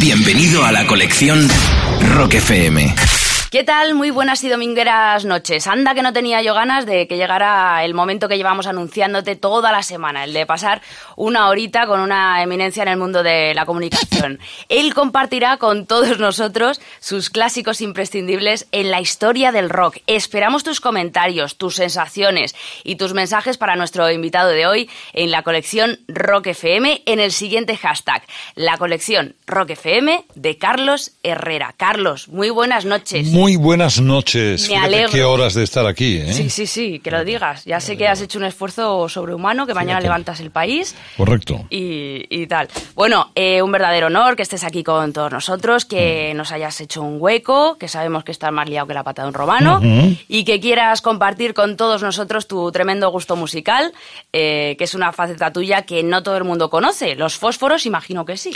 Bienvenido a la colección Rock FM. ¿Qué tal? Muy buenas y domingueras noches. Anda que no tenía yo ganas de que llegara el momento que llevamos anunciándote toda la semana, el de pasar una horita con una eminencia en el mundo de la comunicación. Él compartirá con todos nosotros sus clásicos imprescindibles en la historia del rock. Esperamos tus comentarios, tus sensaciones y tus mensajes para nuestro invitado de hoy en la colección Rock FM en el siguiente hashtag, la colección Rock FM de Carlos Herrera. Carlos, muy buenas noches. Buenas noches. Me alegro. qué horas de estar aquí, ¿eh? Sí, sí, sí, que lo digas. Ya sé que has hecho un esfuerzo sobrehumano, que mañana Fíjate. levantas el país Correcto. y, y tal. Bueno, eh, un verdadero honor que estés aquí con todos nosotros, Mm. que nos hayas hecho un hueco, que sabemos que estás más liado que la pata de un romano y que quieras compartir con todos nosotros tu tremendo gusto musical, eh, que es una faceta tuya que no todo el mundo conoce. Los fósforos, imagino que sí.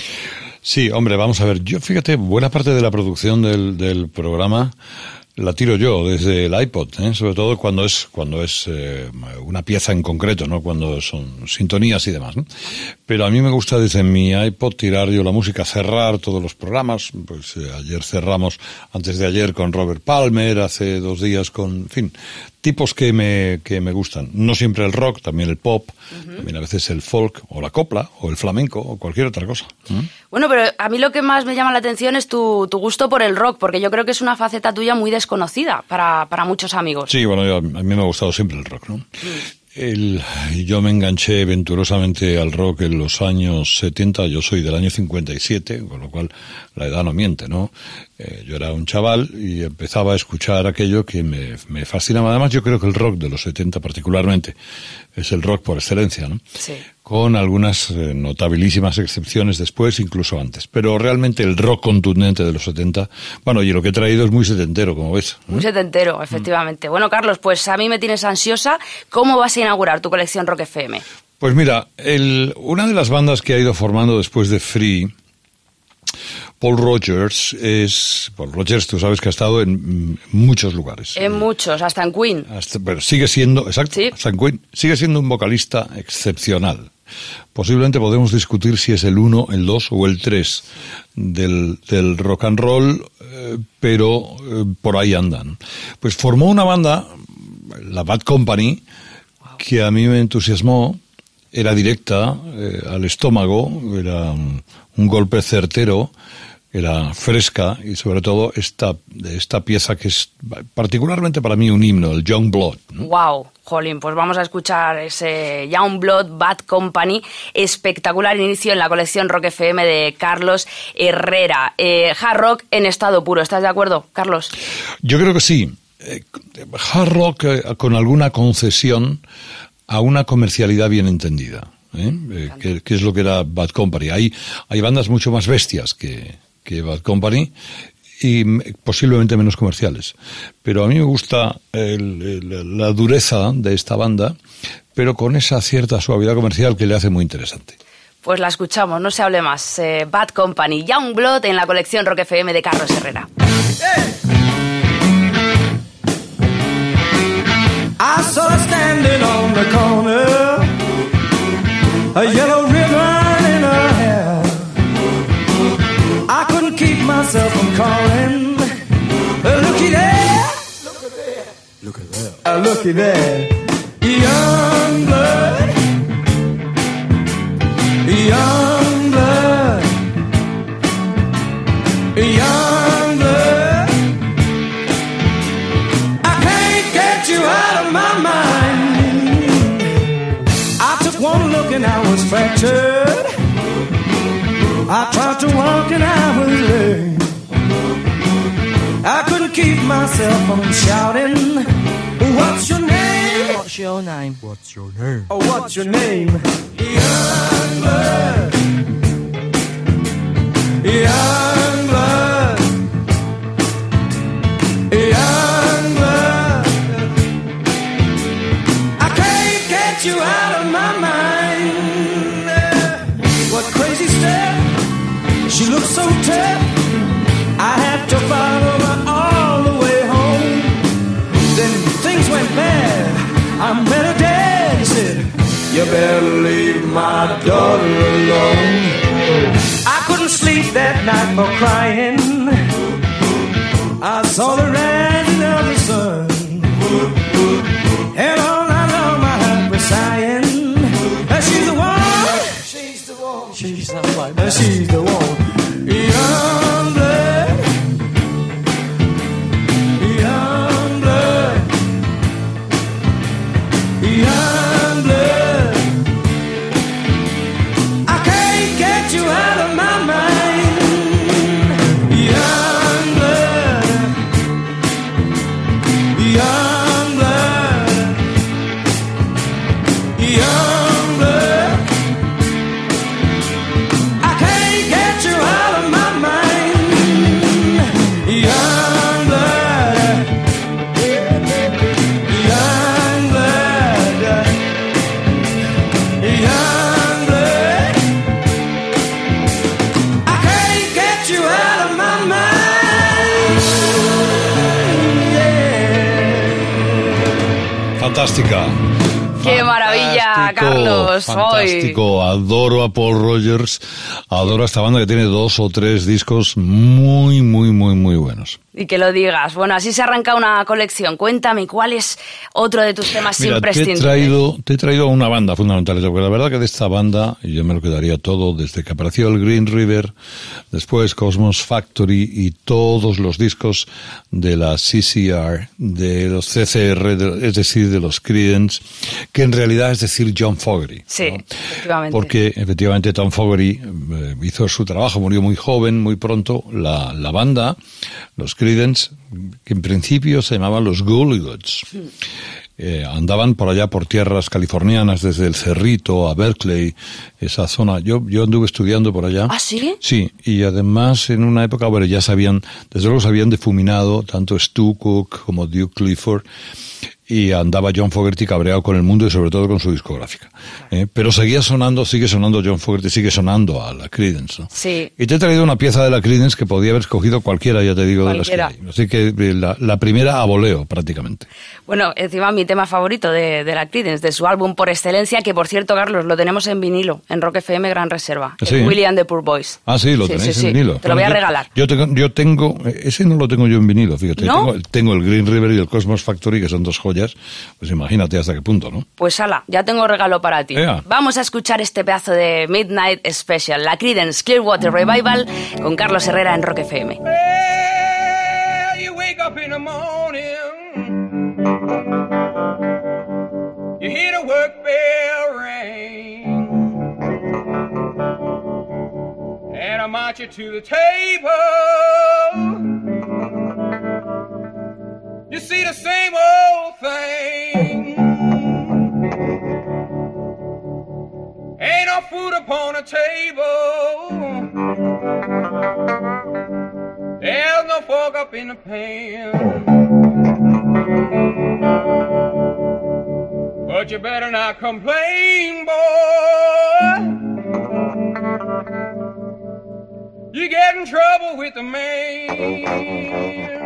Sí, hombre, vamos a ver. Yo, fíjate, buena parte de la producción del, del programa la tiro yo desde el iPod, ¿eh? sobre todo cuando es cuando es eh, una pieza en concreto, no cuando son sintonías y demás. Pero a mí me gusta desde mi iPod tirar yo la música, cerrar todos los programas. Pues eh, ayer cerramos, antes de ayer con Robert Palmer, hace dos días con, en fin, tipos que me que me gustan. No siempre el rock, también el pop, también a veces el folk o la copla o el flamenco o cualquier otra cosa. Bueno, pero a mí lo que más me llama la atención es tu, tu gusto por el rock, porque yo creo que es una faceta tuya muy desconocida para, para muchos amigos. Sí, bueno, yo- a mí me ha gustado siempre el rock, ¿no? Yo me enganché venturosamente al rock en los años 70, yo soy del año 57, con lo cual la edad no miente, ¿no? Eh, yo era un chaval y empezaba a escuchar aquello que me, me fascinaba. Además, yo creo que el rock de los 70 particularmente es el rock por excelencia, ¿no? Sí. Con algunas eh, notabilísimas excepciones después, incluso antes. Pero realmente el rock contundente de los 70, bueno, y lo que he traído es muy setentero, como ves. Un setentero, efectivamente. Bueno, Carlos, pues a mí me tienes ansiosa. ¿Cómo vas a inaugurar tu colección Rock FM? Pues mira, el- una de las bandas que ha ido formando después de Free, Paul Rogers, es. Paul Rogers, tú sabes que ha estado en mm, muchos lugares. En muchos, hasta en Queen. Hasta- pero sigue siendo, exacto, Sí. hasta en Queen, sigue siendo un vocalista excepcional. Posiblemente podemos discutir si es el 1, el 2 o el 3 del, del rock and roll, eh, pero eh, por ahí andan. Pues formó una banda, la Bad Company, que a mí me entusiasmó, era directa eh, al estómago, era un, un golpe certero, era fresca y sobre todo esta, esta pieza que es particularmente para mí un himno, el Young Blood. ¿no? Wow, jolín, pues vamos a escuchar ese Young Blood Bad Company, espectacular inicio en la colección Rock FM de Carlos Herrera. Eh, hard rock en estado puro, ¿estás de acuerdo, Carlos? Yo creo que sí. Eh, hard rock eh, con alguna concesión a una comercialidad bien entendida. ¿eh? Eh, que, que es lo que era Bad Company. Hay, hay bandas mucho más bestias que, que Bad Company y posiblemente menos comerciales. Pero a mí me gusta el- el- la dureza de esta banda, pero con esa cierta suavidad comercial que le hace muy interesante. Pues la escuchamos, no se hable más. Eh, Bad Company, Young Blood en la colección Rock FM de Carlos Herrera. I saw standing on the corner, a yellow uh, looky there, young blood, young blood, young blood. I can't get you out of my mind. I took one look and I was fractured. I tried to walk and I was lame. I couldn't keep myself from shouting. What's your name? What's your name? What's your name? Oh, what's your name? Young blood. Young better leave my daughter alone. I couldn't sleep that night for crying. I saw the rising of the sun. And all night long my heart was sighing. She's the one. She's the one. She's the one. She's the one. Carlos! Hoy. Fantástico. Adoro a Paul Rogers. Adoro a esta banda que tiene dos o tres discos muy, muy, muy, muy buenos. Y que lo digas. Bueno, así se arranca una colección. Cuéntame, ¿cuál es otro de tus temas Mira, te he imprescindibles? traído, te he traído una banda fundamental, porque la verdad que de esta banda, yo me lo quedaría todo, desde que apareció el Green River, después Cosmos Factory y todos los discos de la CCR, de los CCR, de- es decir, de los Creedence, que en realidad es decir John Fogerty. Sí, ¿no? Efectivamente. Porque efectivamente Tom Fogerty eh, hizo su trabajo, murió muy joven, muy pronto. La, la banda, los Creedence, que en principio se llamaban los Goolygoods, eh, andaban por allá por tierras californianas, desde el Cerrito a Berkeley, esa zona. Yo, yo anduve estudiando por allá. ¿Ah, sí? Sí, y además en una época, bueno, ya sabían, desde luego se habían difuminado tanto Stu Cook como Duke Clifford y andaba John Fogerty cabreado con el mundo y sobre todo con su discográfica. ¿eh? Pero seguía sonando, sigue sonando John Fogerty, sigue sonando a la Creedence. ¿no? Sí. Y te he traído una pieza de la Creedence que podía haber escogido cualquiera, ya te digo, Cualquiera. de las que hay. Así que eh, la, la primera a voleo, prácticamente. Bueno, encima mi tema favorito de, de la Creedence, de su álbum por excelencia, que por cierto, Carlos, lo tenemos en vinilo, en Rock FM Gran Reserva. Sí. el William the Poor Boys. Ah, sí, lo Sí, tenéis sí, en vinilo. Te lo voy a yo- regalar. Yo tengo, yo tengo, eh, ese no lo tengo yo en vinilo, fíjate. ¿No? Tengo, tengo el Green River y el Cosmos Factory, que son dos joyas. Pues imagínate hasta qué punto, ¿no? Pues ala, ya tengo regalo para ti. Ea. Vamos a escuchar este pedazo de Midnight Special, la Creedence Clearwater Revival, con Carlos Herrera en Rock FM. Well, you wake up in the morning, you hear the work bell ring, and I march you to the table. You see the same old thing. Ain't no food upon the table. There's no fork up in the pan. But you better not complain, boy. You get in trouble with the man.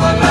shine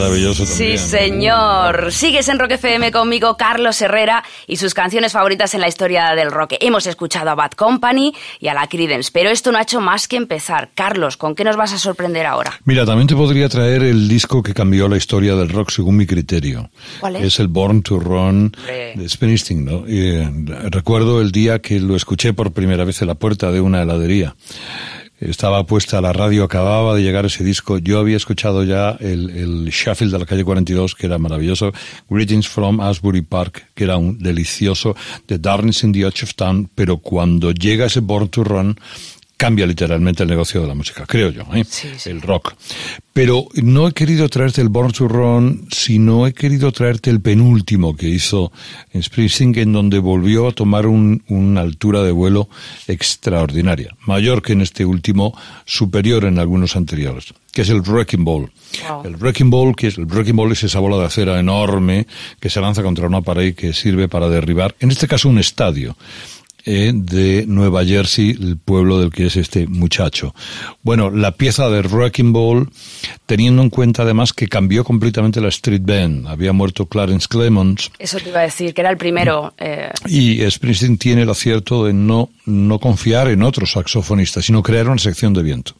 Maravilloso Sí, señor. Sigues en Rock FM conmigo, Carlos Herrera, y sus canciones favoritas en la historia del rock. Hemos escuchado a Bad Company y a la Creedence, pero esto no ha hecho más que empezar. Carlos, ¿con qué nos vas a sorprender ahora? Mira, también te podría traer el disco que cambió la historia del rock según mi criterio. ¿Cuál es? el Born to Run de Springsteen, ¿no? Y, eh, recuerdo el día que lo escuché por primera vez en la puerta de una heladería. Estaba puesta la radio, acababa de llegar ese disco. Yo había escuchado ya el, el Sheffield de la calle 42, que era maravilloso. Greetings from Asbury Park, que era un delicioso. The Darkness in the Edge of Town. Pero cuando llega ese Born to Run, cambia literalmente el negocio de la música, creo yo, ¿eh? Sí, sí. el rock. Pero no he querido traerte el Born to Run, sino he querido traerte el penúltimo que hizo en Springsteen, en donde volvió a tomar un- una altura de vuelo extraordinaria, mayor que en este último, superior en algunos anteriores, que es el Wrecking Ball. Wow. El Wrecking Ball, que es el Wrecking Ball es esa bola de acera enorme que se lanza contra una pared que sirve para derribar, en este caso un estadio eh, de Nueva Jersey, el pueblo del que es este muchacho. Bueno, la pieza de Wrecking Ball, teniendo en cuenta además que cambió completamente la Street Band. Había muerto Clarence Clemons Eso te iba a decir, que era el primero. eh, y Springsteen tiene el acierto de no, no confiar en otros saxofonistas, sino crear una sección de viento.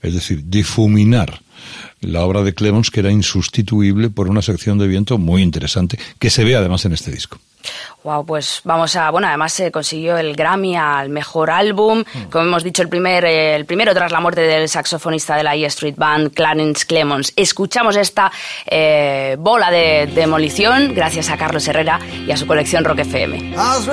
Es decir, difuminar la obra de Clemons, que era insustituible por una sección de viento muy interesante, que se ve además en este disco. Wow, pues vamos a, bueno, además se consiguió el Grammy al mejor álbum, como hemos dicho, el primer, eh, el primero tras la muerte del saxofonista de la E Street Band, Clarence Clemons. Escuchamos esta eh, bola de demolición gracias a Carlos Herrera y a su colección Rock FM. I was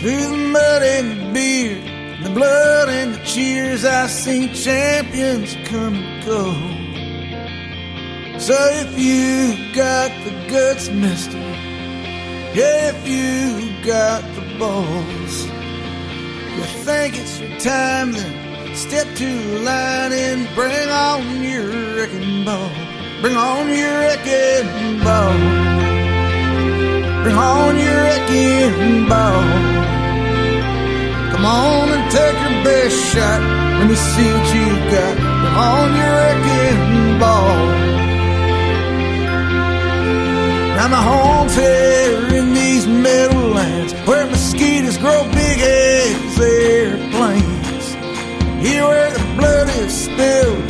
Through the mud and the beer, the blood and the cheers, I've seen champions come and go. So if you got the guts, mister, if you got the balls, you think it's your time, then step to the line and bring on your wrecking ball. Bring on your wrecking ball. Bring on your wrecking ball. Come on and take your best shot. Let me see what you've got. On your wrecking ball. Now my home's here in these meadowlands where mosquitoes grow big as airplanes. Here where the blood is spilled,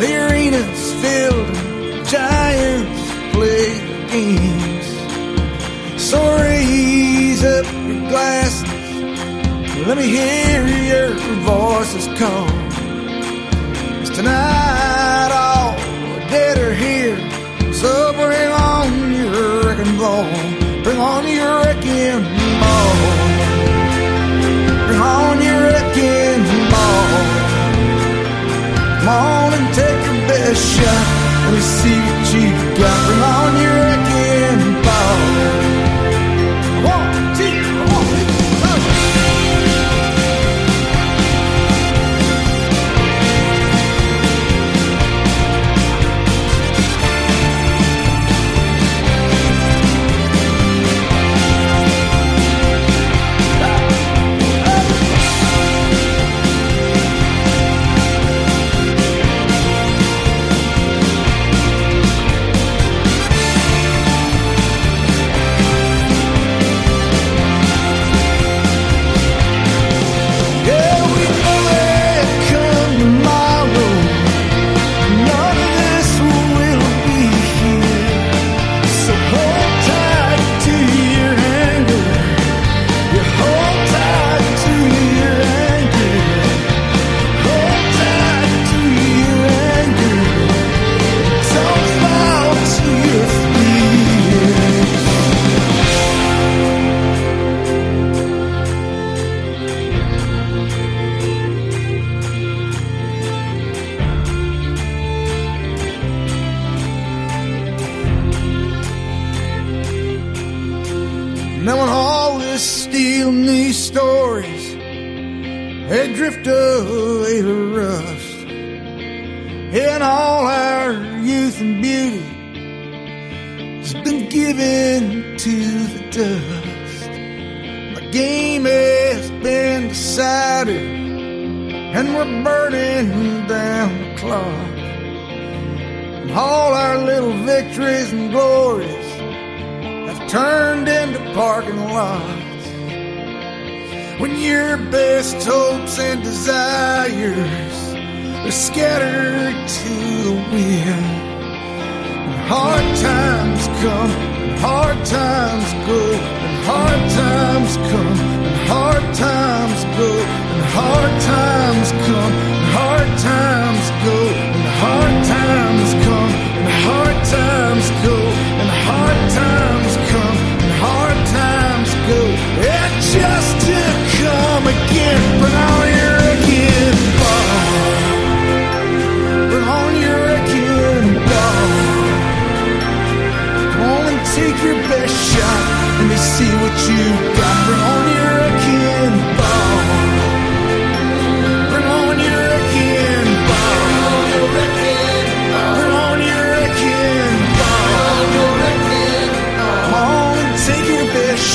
the arena's filled, and giants play games. So raise up your glasses, let me hear your voices call. 'Cause tonight all the dead are here, so bring on your wrecking ball, bring on your wrecking ball. Bring on your wrecking ball. Come on and take your best shot. Let me see what you got. Bring on your wrecking ball. 30 and we're burning down the clock. And all our little victories and glories have turned into parking lots. When your best hopes and desires are scattered to the wind, and hard times come, and hard times go, and hard times come hard times go, and hard times come, and hard times go, and hard times come, and hard times go, and hard times come, and hard times go, and just to come again, bring on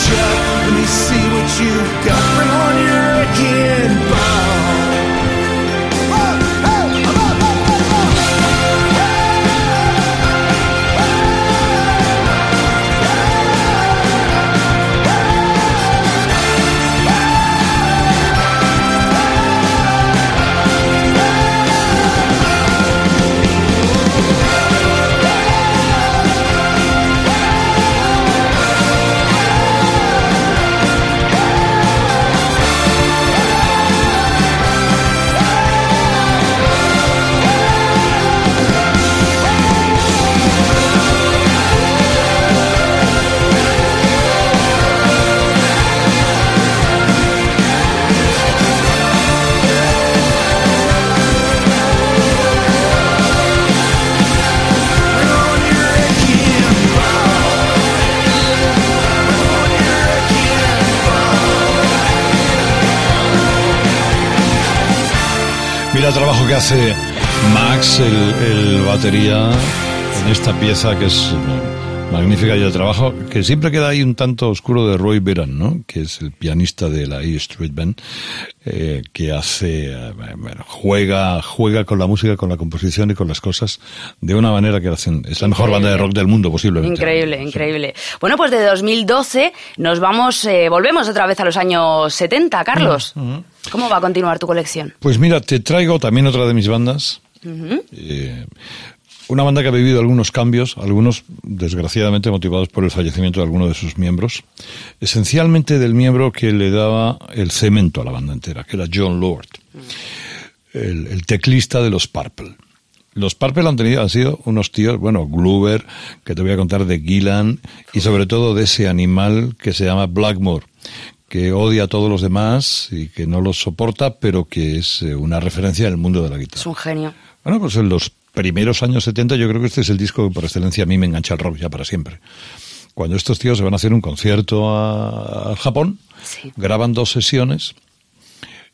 Let me see what you Max, el, el batería, en esta pieza que es magnífica y el trabajo que siempre queda ahí un tanto oscuro de Roy Beran, ¿no? Que es el pianista de la E Street Band, eh, que hace, eh, bueno, juega, juega con la música, con la composición y con las cosas de una manera que hacen, es la mejor banda de rock del mundo posiblemente. Increíble, Sí. increíble. Bueno, pues de 2012 nos vamos, eh, volvemos otra vez a los años 70, Carlos. ¿Cómo va a continuar tu colección? Pues mira, te traigo también otra de mis bandas. Eh, una banda que ha vivido algunos cambios, algunos desgraciadamente motivados por el fallecimiento de alguno de sus miembros. Esencialmente del miembro que le daba el cemento a la banda entera, que era John Lord, el, el teclista de los Purple. Los Purple han tenido, han sido unos tíos, bueno, Glover, que te voy a contar de Gillan, y sobre todo de ese animal que se llama Blackmore. que odia a todos los demás y que no los soporta, pero que es eh, una referencia en el mundo de la guitarra. Es un genio. Bueno, pues los primeros años 70 yo creo que este es el disco que por excelencia a mí me engancha al rock ya para siempre. Cuando estos tíos se van a hacer un concierto a, a Japón, Sí. graban dos sesiones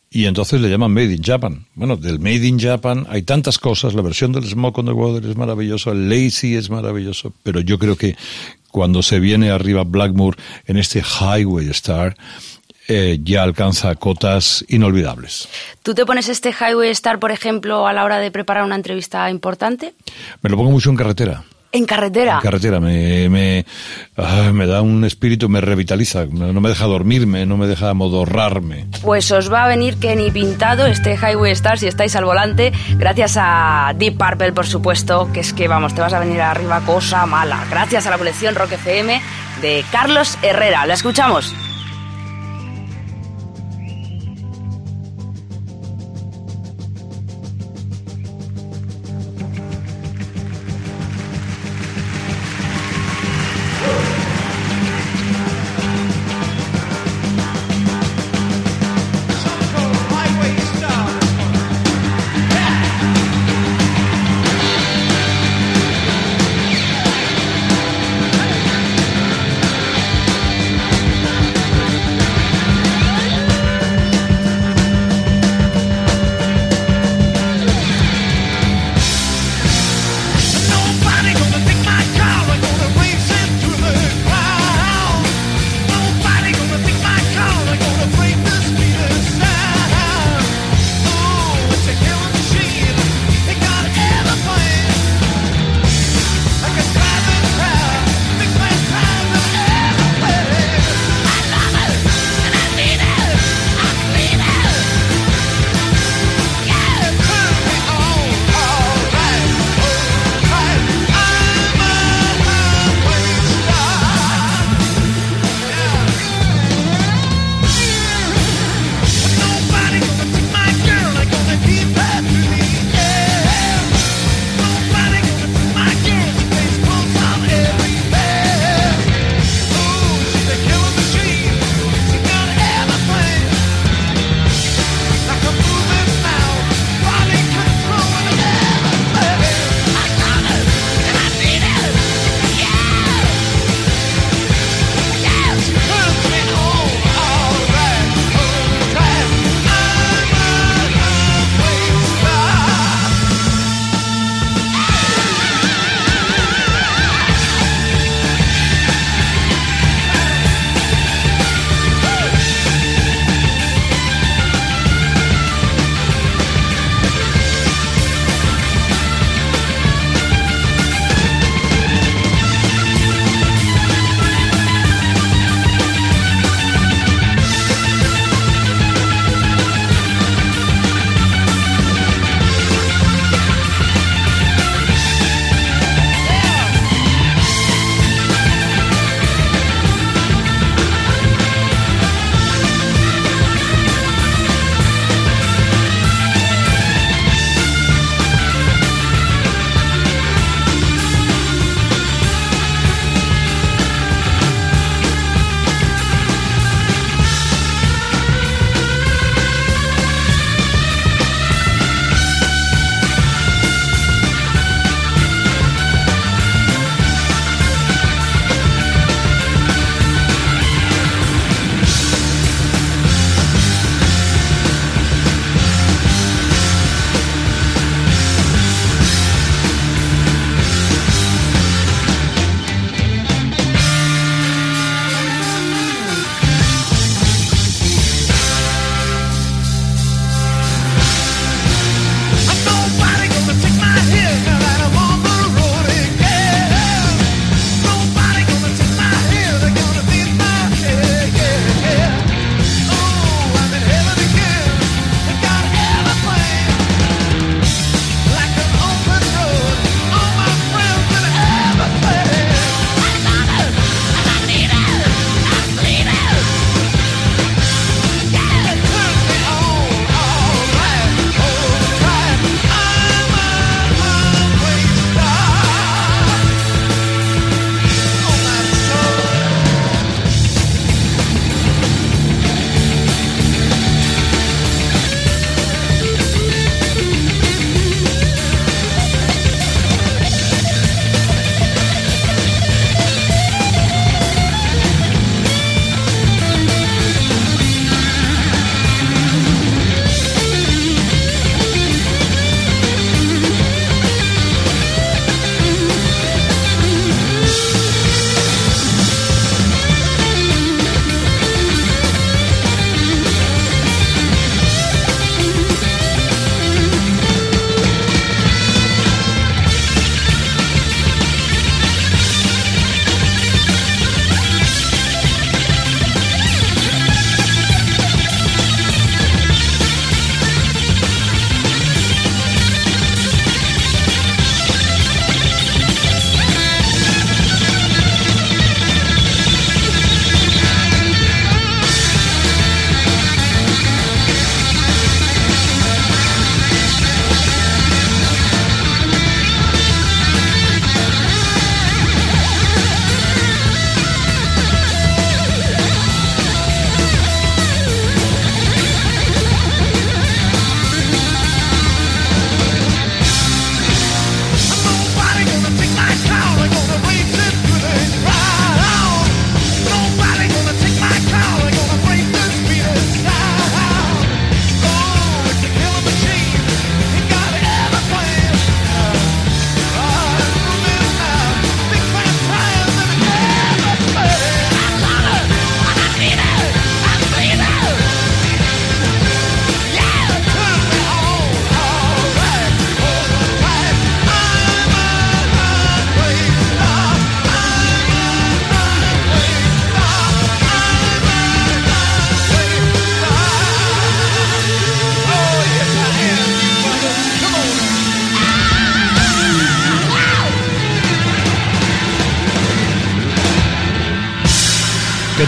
y entonces le llaman Made in Japan. Bueno, del Made in Japan hay tantas cosas, la versión del Smoke on the Water es maravillosa, el Lazy es maravilloso, pero yo creo que cuando se viene arriba Blackmore en este Highway Star, eh, ya alcanza cotas inolvidables. ¿Tú te pones este Highway Star, por ejemplo, a la hora de preparar una entrevista importante? Me lo pongo mucho en carretera. En carretera. En carretera me, me, ah, me da un espíritu, me revitaliza, no me deja dormirme, no me deja amodorrarme. Pues os va a venir que ni pintado este Highway Star si estáis al volante, gracias a Deep Purple, por supuesto, que es que vamos, te vas a venir arriba cosa mala. Gracias a la colección Rock FM de Carlos Herrera. ¿La escuchamos?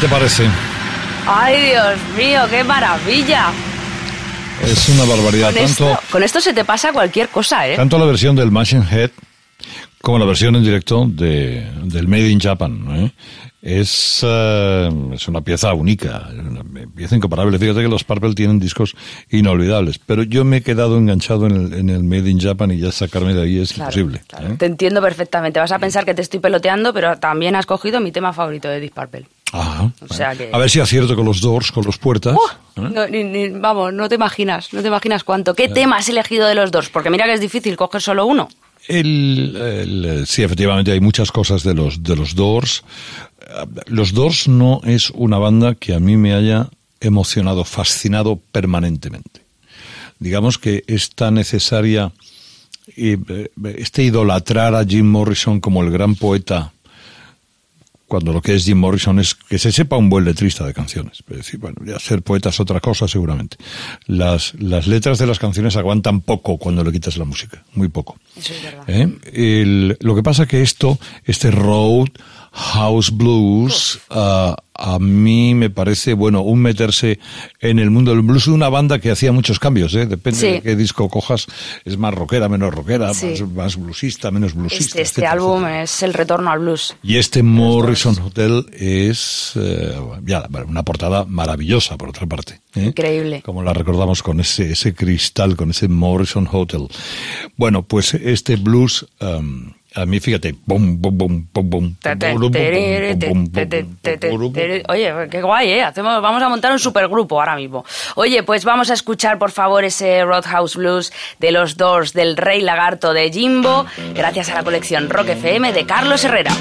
Te parece? ¡Ay, Dios mío, qué maravilla! Es una barbaridad. Con Tanto, esto, con esto se te pasa cualquier cosa, ¿eh? tanto la versión del Machine Head como la versión en directo de, del Made in Japan. ¿eh? Es, eh, es una pieza única, una pieza incomparable. Fíjate que los Purple tienen discos inolvidables, pero yo me he quedado enganchado en el, en el Made in Japan y ya sacarme de ahí es Claro, imposible. claro. ¿eh? Te entiendo perfectamente. Vas a pensar que te estoy peloteando, pero también has cogido mi tema favorito de Deep Purple. Ajá. O sea que- A ver si acierto con los Doors, con los puertas. ¡Oh! ¿eh? No, ni- ni- vamos, no te imaginas, no te imaginas cuánto. ¿Qué tema has elegido de los dos? Porque mira que es difícil coger solo uno. El, el- sí, efectivamente hay muchas cosas de los de los Doors. Los Doors no es una banda que a mí me haya emocionado, fascinado permanentemente. Digamos que esta necesaria, eh, eh, este idolatrar a Jim Morrison como el gran poeta, cuando lo que es Jim Morrison es que se sepa un buen letrista de canciones. Es decir, bueno, ya ser poeta es otra cosa seguramente. Las, las letras de las canciones aguantan poco cuando le quitas la música, muy poco. Eso es verdad. ¿Eh? El- lo que pasa que esto, este road house blues, ah, a mí me parece, bueno, un meterse en el mundo del blues de una banda que hacía muchos cambios, ¿eh? Depende Sí. de qué disco cojas, es más rockera, menos rockera, Sí. más, más bluesista, menos bluesista. Este, este etcétera, álbum etcétera. es el retorno al blues. Y este Morrison Hotel es eh, ya una portada maravillosa, por otra parte. ¿eh? Increíble. Como la recordamos con ese, ese cristal, con ese Morrison Hotel. Bueno, pues este blues, um, a mí fíjate, te- te- bum, bum, tere- Oye, qué guay, ¿eh? Hacemos, vamos a montar un supergrupo ahora mismo. Oye, pues vamos a escuchar, por favor, ese Roadhouse Blues de los Doors del Rey Lagarto de Jimbo, gracias a la colección Rock FM de Carlos Herrera.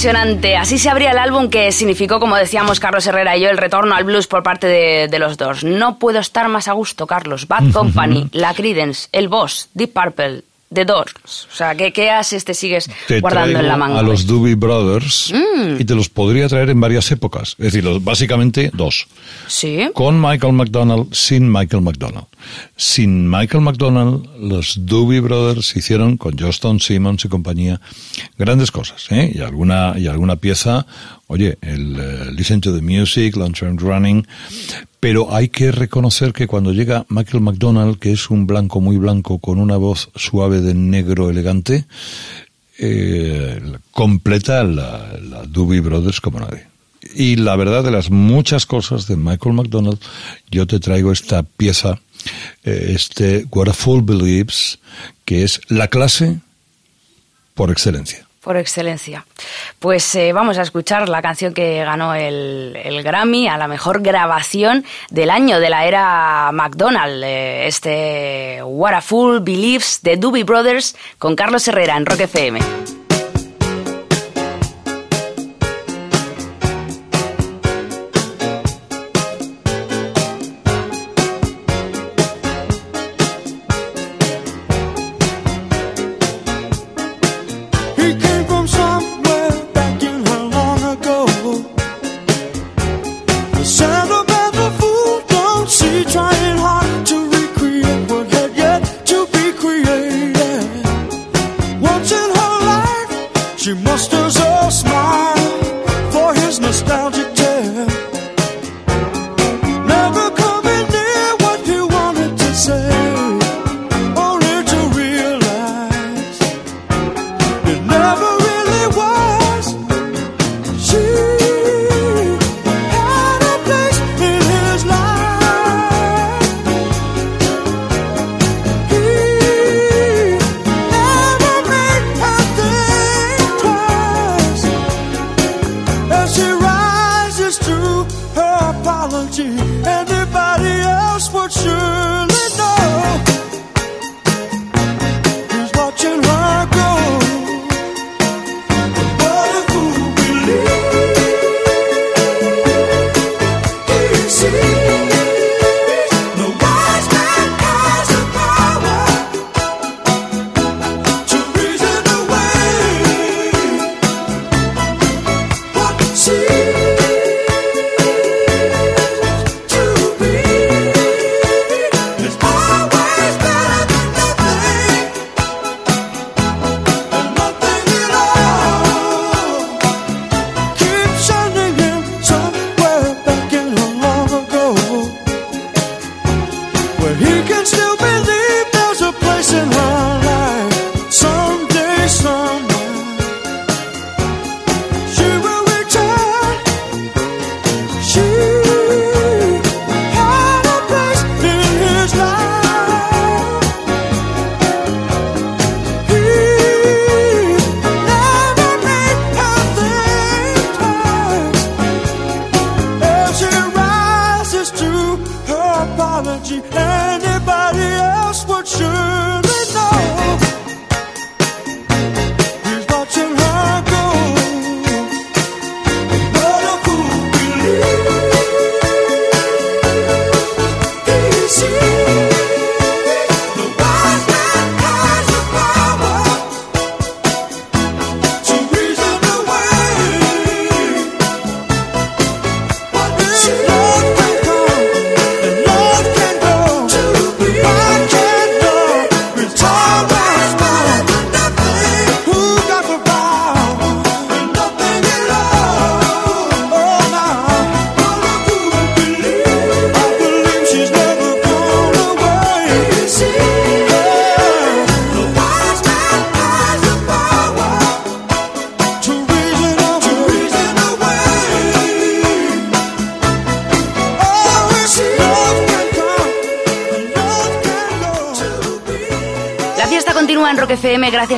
Impresionante. Así se abría el álbum que significó, como decíamos Carlos Herrera y yo, el retorno al blues por parte de, de los dos. No puedo estar más a gusto, Carlos. Bad Company, La Credence, El Boss, Deep Purple, The Doors. O sea, ¿qué, qué haces te sigues Te guardando en la manga? a los? Doobie Brothers y te los podría traer en varias épocas. Es decir, básicamente dos. Sí. Con Michael McDonald, sin Michael McDonald. Sin Michael McDonald, los Doobie Brothers hicieron con Johnston Simmons y compañía grandes cosas, ¿eh? Y alguna, y alguna pieza, oye, el eh, Listen to the Music, Long Term Running, pero hay que reconocer que cuando llega Michael McDonald, que es un blanco muy blanco con una voz suave de negro elegante, eh, completa la, la Doobie Brothers como nadie. Y la verdad de las muchas cosas de Michael McDonald, yo te traigo esta pieza, eh, este What a Fool Believes, que es la clase por excelencia. Por excelencia. Pues eh, vamos a escuchar la canción que ganó el, el Grammy a la mejor grabación del año de la era McDonald. eh, este What a Fool Believes de Doobie Brothers con Carlos Herrera en Rock FM.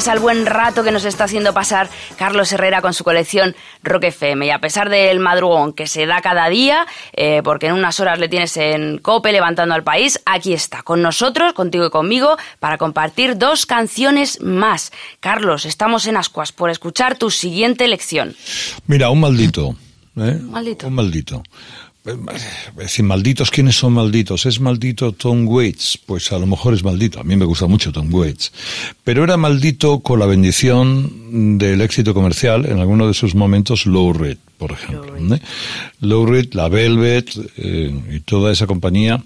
Gracias al buen rato que nos está haciendo pasar Carlos Herrera con su colección Rock FM. Y a pesar del madrugón que se da cada día, eh, porque en unas horas le tienes en Cope levantando al país, aquí está, con nosotros, contigo y conmigo, para compartir dos canciones más. Carlos, estamos en Ascuas por escuchar tu siguiente lección. Mira, un maldito. ¿eh? Maldito. Un maldito. Decir, malditos, ¿quiénes son malditos? ¿Es maldito Tom Waits? Pues a lo mejor es maldito. A mí me gusta mucho Tom Waits. Pero era maldito con la bendición del éxito comercial en alguno de sus momentos Low Reed, por ejemplo. ¿eh? Low Reed, la Velvet eh, y toda esa compañía.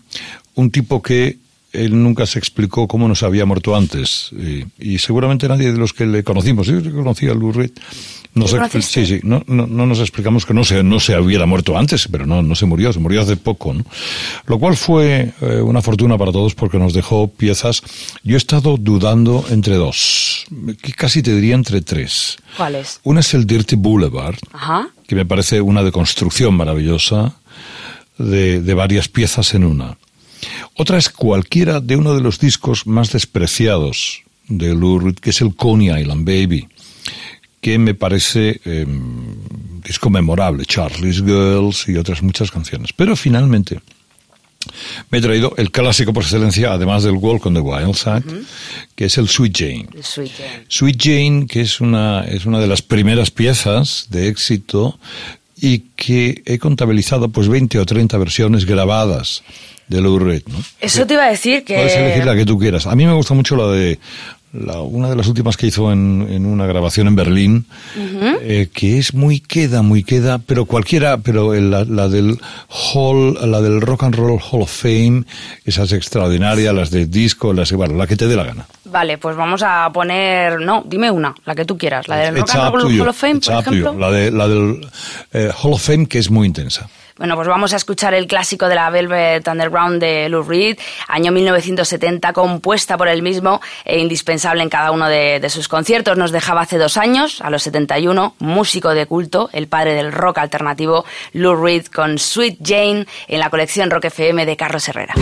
Un tipo que él nunca se explicó cómo nos había muerto antes. Y, y seguramente nadie de los que le conocimos, yo conocía a Lou Reed, no, se, sí, sí, no, no, no, nos explicamos que no se, no se hubiera muerto antes, pero no, no se murió, se murió hace poco, ¿no? Lo cual fue eh, una fortuna para todos porque nos dejó piezas. Yo he estado dudando entre dos, que casi te diría entre tres. ¿Cuáles? Una es el Dirty Boulevard, Ajá. que me parece una deconstrucción maravillosa de, de varias piezas en una. Otra es cualquiera de uno de los discos más despreciados de Lou Reed, que es el Coney Island Baby que me parece eh, disco memorable, Charlie's Girls y otras muchas canciones. Pero finalmente me he traído el clásico por excelencia, además del Walk on the Wild Side, uh -huh. que es el Sweet Jane. El Sweet Jane. Sweet Jane, que es una, es una de las primeras piezas de éxito y que he contabilizado pues 20 o 30 versiones grabadas de Lou Reed, ¿no? Eso te iba a decir que... Puedes elegir la que tú quieras. A mí me gusta mucho la de la, una de las últimas que hizo en, en una grabación en Berlín, uh -huh. eh, que es muy queda, muy queda, pero cualquiera, pero el, la, la, del Hall, la del Rock and Roll Hall of Fame, esa es extraordinaria, las de disco, las bueno, la que te dé la gana. Vale, pues vamos a poner, no, dime una, la que tú quieras, la del Rock and Roll Hall of Fame, por ejemplo. La, de, la del eh, Hall of Fame, que es muy intensa. Bueno, pues vamos a escuchar el clásico de la Velvet Underground de Lou Reed, año 1970, compuesta por él mismo e indispensable en cada uno de, sus conciertos. Nos dejaba hace dos años, a los 71, músico de culto, el padre del rock alternativo, Lou Reed, con Sweet Jane en la colección Rock FM de Carlos Herrera.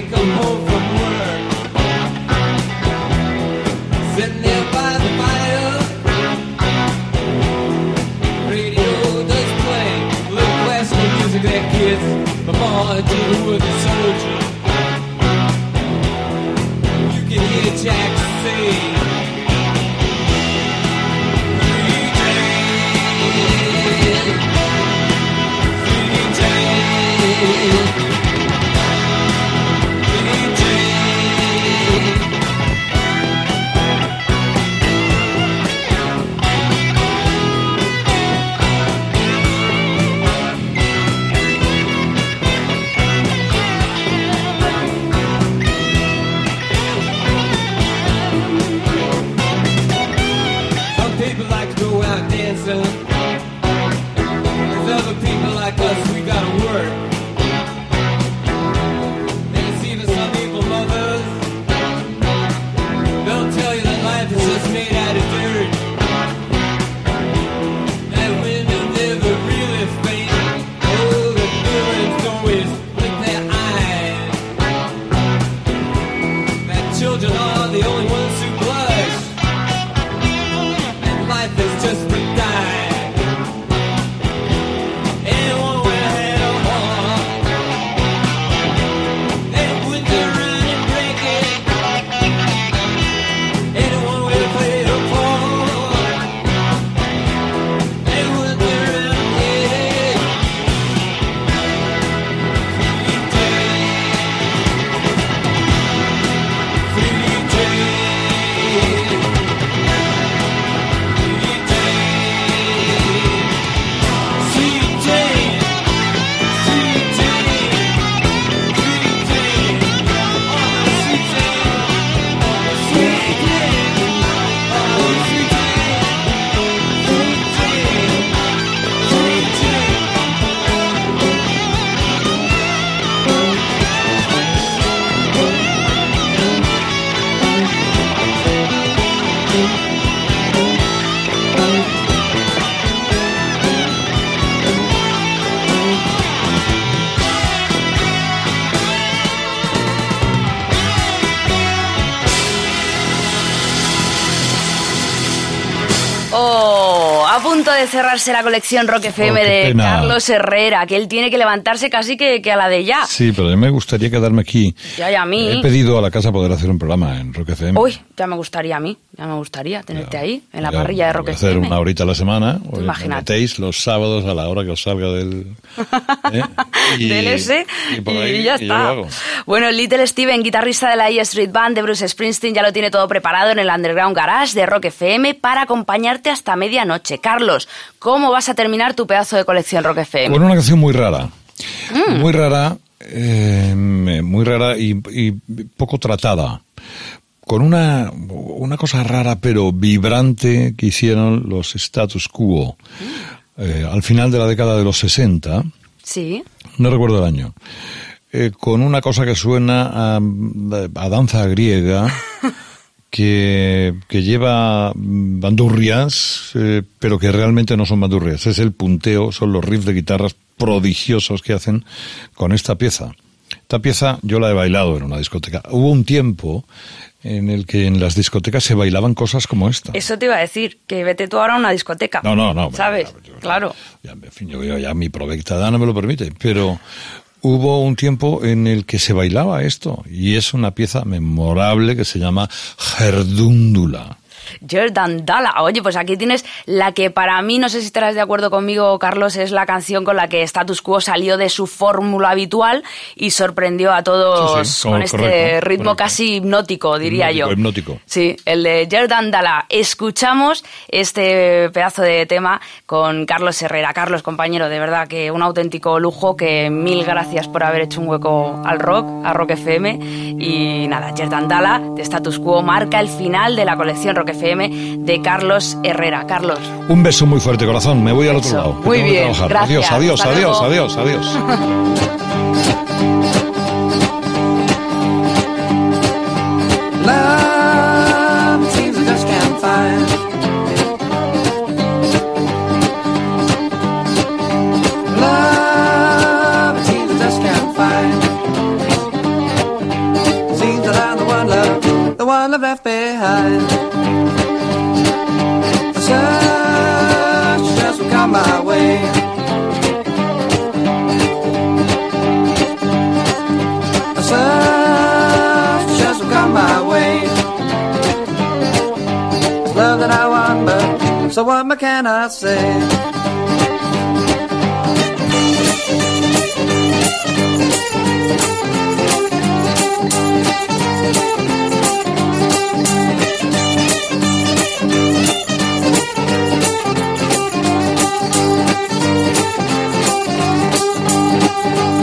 take a with cerrarse la colección Rock FM Oh, de pena. Carlos Herrera, que él tiene que levantarse casi que, que a la de ya. Sí, pero a mí me gustaría quedarme aquí. Ya, y a mí. He pedido a la casa poder hacer un programa en Rock FM. Uy, ya me gustaría a mí, ya me gustaría tenerte ahí, en la Ya, parrilla de voy Rock a hacer FM. una horita a la semana. o metéis los sábados a la hora que os salga del... ¿eh? Y- del S y por ahí, ya y yo lo está. hago. Bueno, Little Steven, guitarrista de la E Street Band de Bruce Springsteen, ya lo tiene todo preparado en el Underground Garage de Rock FM para acompañarte hasta medianoche. Carlos, ¿cómo vas a terminar tu pedazo de colección Rock FM? Con una canción muy rara. Mm. Muy rara, eh, muy rara y, y poco tratada. Con una, una cosa rara pero vibrante que hicieron los status quo Mm. eh, al final de la década de los 60. Sí. no recuerdo el año, eh, con una cosa que suena a, a danza griega, que, que lleva bandurrias, eh, pero que realmente no son bandurrias, es el punteo, son los riffs de guitarras prodigiosos que hacen con esta pieza. Esta pieza yo la he bailado en una discoteca. Hubo un tiempo en el que en las discotecas se bailaban cosas como esta. Eso te iba a decir, que vete tú ahora a una discoteca. No, no, no. ¿Sabes? yo- claro. Ya, en fin, yo, yo ya mi provecta edad no me lo permite, pero hubo un tiempo en el que se bailaba esto y es una pieza memorable que se llama Gerdúndula. Jordan Dala. Oye, pues aquí tienes la que para mí, no sé si estarás de acuerdo conmigo, Carlos, es la canción con la que Status Quo salió de su fórmula habitual y sorprendió a todos Sí, sí, con co- este ritmo correcto. casi hipnótico, diría Hipnótico, yo. hipnótico. Sí, el de Jordan Dala. Escuchamos este pedazo de tema con Carlos Herrera. Carlos, compañero, de verdad que un auténtico lujo, que mil gracias por haber hecho un hueco al rock, a Rock FM. Y nada, Jordan Dala de Status Quo marca el final de la colección Rock FM de Carlos Herrera. Carlos. Un beso muy fuerte, corazón. Me voy al otro lado. Muy tengo que bien, trabajar. gracias. Adiós, adiós, Hasta adiós, luego. adiós, adiós. Left behind. The search come my way. Come my way. It's love that I want, but so what can I say?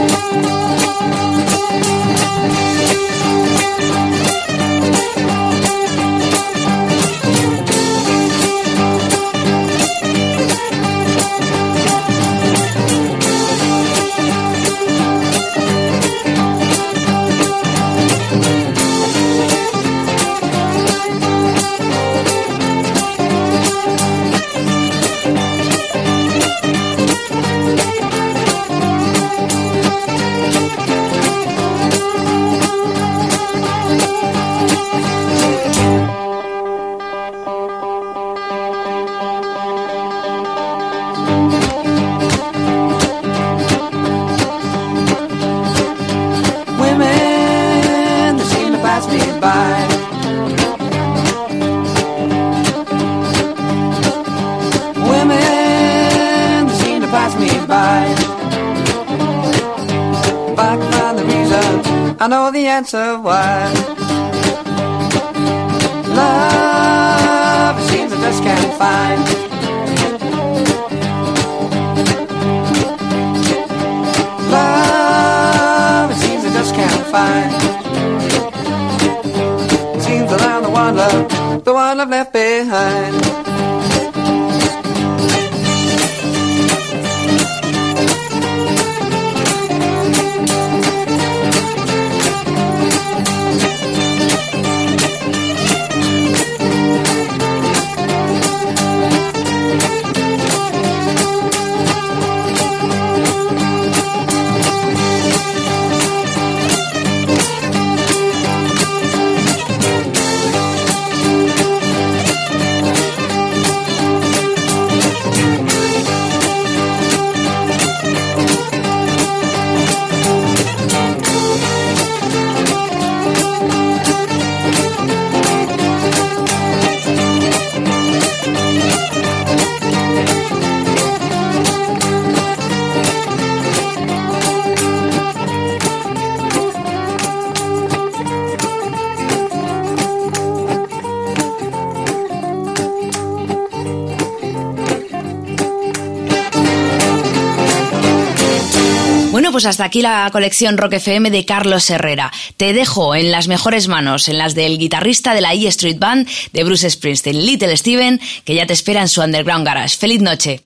Thank you. If I can find the reason, I know the answer why. Love, it seems I just can't find. Love, it seems I just can't find. It seems I'm the one love, the one I've left behind. Hasta aquí la colección Rock FM de Carlos Herrera. Te dejo en las mejores manos, en las del guitarrista de la E Street Band de Bruce Springsteen, Little Steven, que ya te espera en su Underground Garage. ¡Feliz noche!